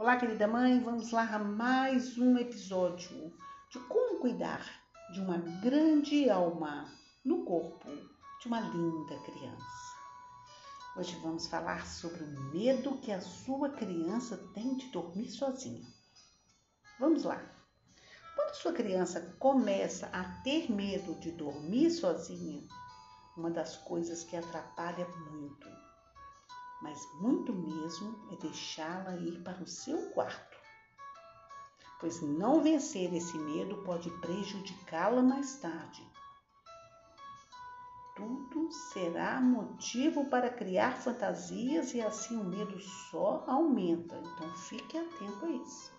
Olá, querida mãe, vamos lá a mais um episódio de como cuidar de uma grande alma no corpo de uma linda criança. Hoje vamos falar sobre o medo que a sua criança tem de dormir sozinha. Vamos lá. Quando sua criança começa a ter medo de dormir sozinha, uma das coisas que atrapalha muito mas muito mesmo deixá-la ir para o seu quarto, pois não vencer esse medo pode prejudicá-la mais tarde. Tudo será motivo para criar fantasias e assim o medo só aumenta. Então fique atento a isso.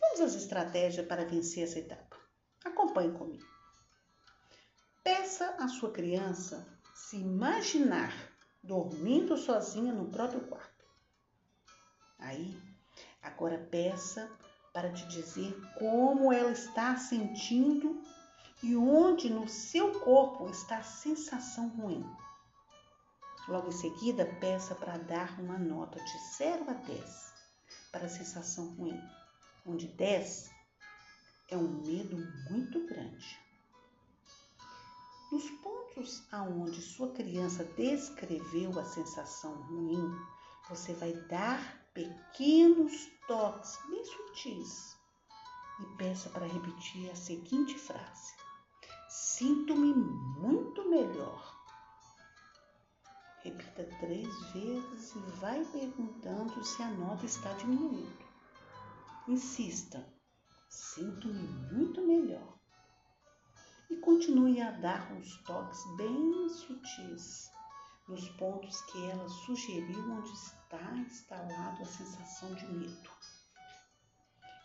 Vamos às estratégias para vencer essa etapa. Acompanhe comigo. Peça à sua criança se imaginar dormindo sozinha no próprio quarto. Aí, agora peça para te dizer como ela está sentindo e onde no seu corpo está a sensação ruim. Logo em seguida, peça para dar uma nota de 0 a 10 para a sensação ruim, onde 10 é um medo muito grande. Nos pontos aonde sua criança descreveu a sensação ruim, você vai dar pequenos toques bem sutis e peça para repetir a seguinte frase: Sinto-me muito melhor. Repita três vezes e vai perguntando se a nota está diminuindo. Insista: Sinto-me muito melhor e continue a dar uns toques bem sutis nos pontos que ela sugeriu onde está instalado a sensação de medo.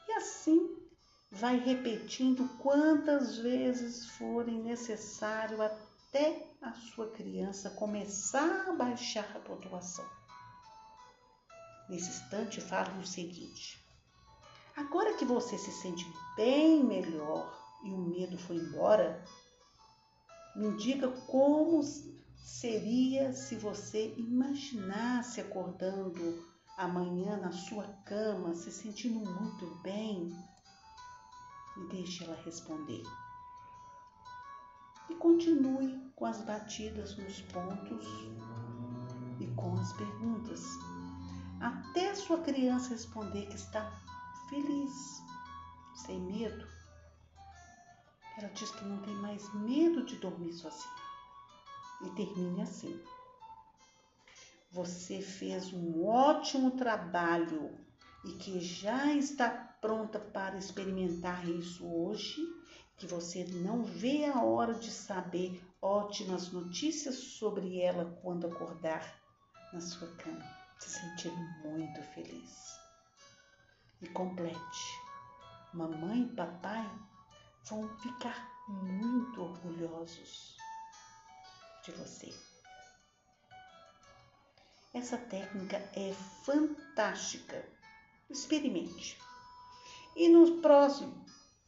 E assim vai repetindo quantas vezes forem necessário até a sua criança começar a baixar a pontuação. Nesse instante, falo o seguinte: agora que você se sente bem melhor, e o medo foi embora, me diga como seria se você imaginasse acordando amanhã na sua cama, se sentindo muito bem. E deixe ela responder. E continue com as batidas nos pontos e com as perguntas, até sua criança responder que está feliz, sem medo ela diz que não tem mais medo de dormir sozinha. E termine assim. Você fez um ótimo trabalho e que já está pronta para experimentar isso hoje, que você não vê a hora de saber ótimas notícias sobre ela quando acordar na sua cama, se sentir muito feliz. E complete. Mamãe e papai vão ficar muito orgulhosos de você. Essa técnica é fantástica. Experimente. E no próximo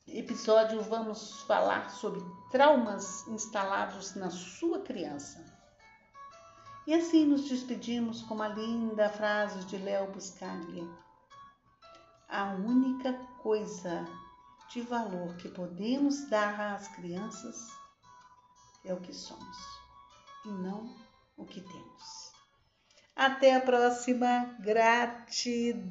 episódio vamos falar sobre traumas instalados na sua criança. E assim nos despedimos com uma linda frase de Léo Buscaglia. A única coisa de valor que podemos dar às crianças é o que somos e não o que temos. Até a próxima. Gratidão.